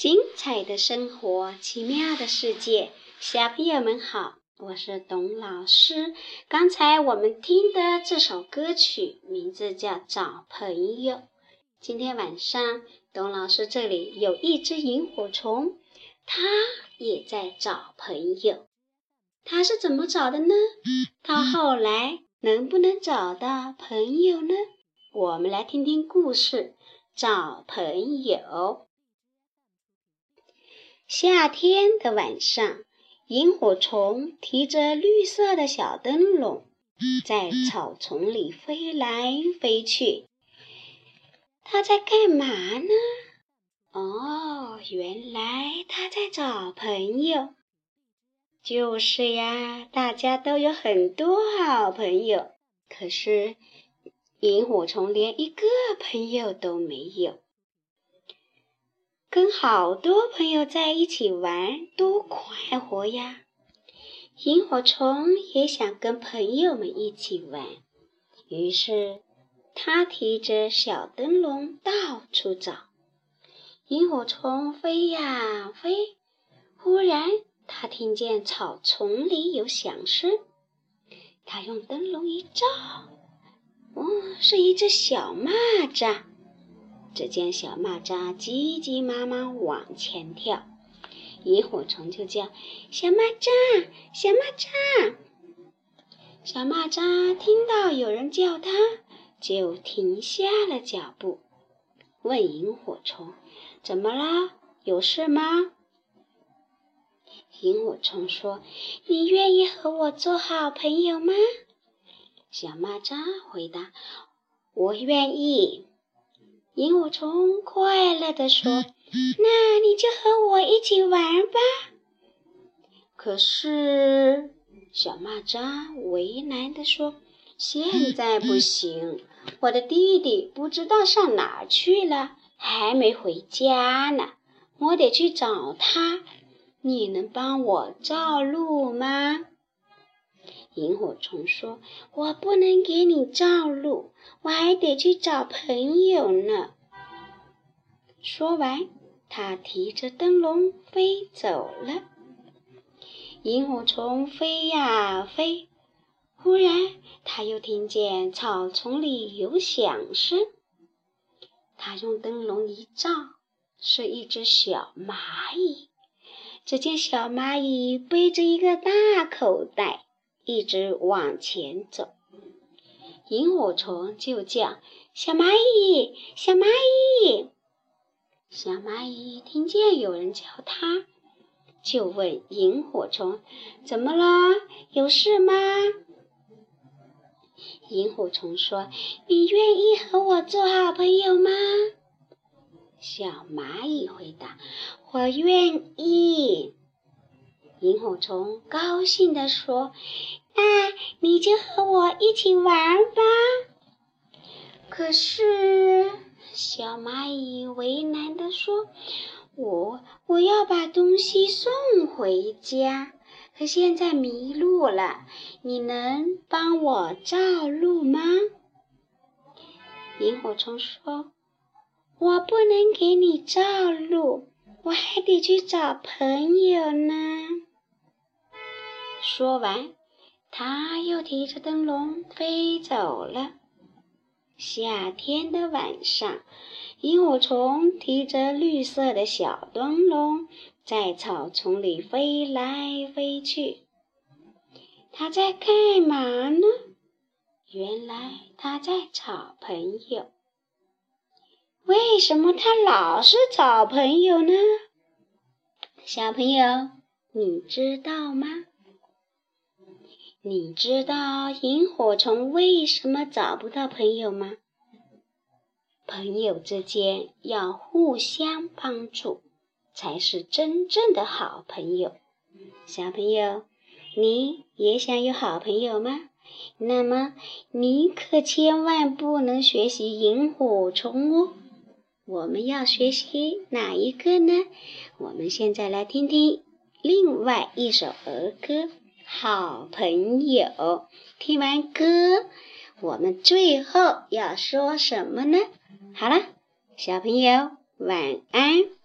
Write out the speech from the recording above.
精彩的生活，奇妙的世界，小朋友们好，我是董老师。刚才我们听的这首歌曲名字叫《找朋友》。今天晚上，董老师这里有一只萤火虫，它也在找朋友。它是怎么找的呢？它后来能不能找到朋友呢？我们来听听故事，找朋友。夏天的晚上，萤火虫提着绿色的小灯笼，在草丛里飞来飞去。它在干嘛呢？哦，原来它在找朋友。就是呀，大家都有很多好朋友，可是。萤火虫连一个朋友都没有，跟好多朋友在一起玩多快活呀！萤火虫也想跟朋友们一起玩，于是它提着小灯笼到处找。萤火虫飞呀飞，忽然它听见草丛里有响声，它用灯笼一照。哦，是一只小蚂蚱。只见小蚂蚱急急忙忙往前跳，萤火虫就叫：“小蚂蚱，小蚂蚱。”小蚂蚱听到有人叫它，就停下了脚步，问萤火虫：“怎么了？有事吗？”萤火虫说：“你愿意和我做好朋友吗？”小蚂蚱回答：“我愿意。”萤火虫快乐地说：“那你就和我一起玩吧。”可是，小蚂蚱为难地说：“现在不行，我的弟弟不知道上哪儿去了，还没回家呢，我得去找他。你能帮我照路吗？”萤火虫说：“我不能给你照路，我还得去找朋友呢。”说完，他提着灯笼飞走了。萤火虫飞呀飞，忽然他又听见草丛里有响声。他用灯笼一照，是一只小蚂蚁。只见小蚂蚁背着一个大口袋。一直往前走，萤火虫就叫：“小蚂蚁，小蚂蚁！”小蚂蚁听见有人叫它，就问萤火虫：“怎么了？有事吗？”萤火虫说：“你愿意和我做好朋友吗？”小蚂蚁回答：“我愿意。”萤火虫高兴地说：“那你就和我一起玩吧。”可是小蚂蚁为难地说：“我我要把东西送回家，可现在迷路了，你能帮我照路吗？”萤火虫说：“我不能给你照路，我还得去找朋友呢。”说完，他又提着灯笼飞走了。夏天的晚上，萤火虫提着绿色的小灯笼，在草丛里飞来飞去。他在干嘛呢？原来他在找朋友。为什么他老是找朋友呢？小朋友，你知道吗？你知道萤火虫为什么找不到朋友吗？朋友之间要互相帮助，才是真正的好朋友。小朋友，你也想有好朋友吗？那么你可千万不能学习萤火虫哦。我们要学习哪一个呢？我们现在来听听另外一首儿歌。好朋友，听完歌，我们最后要说什么呢？好了，小朋友晚安。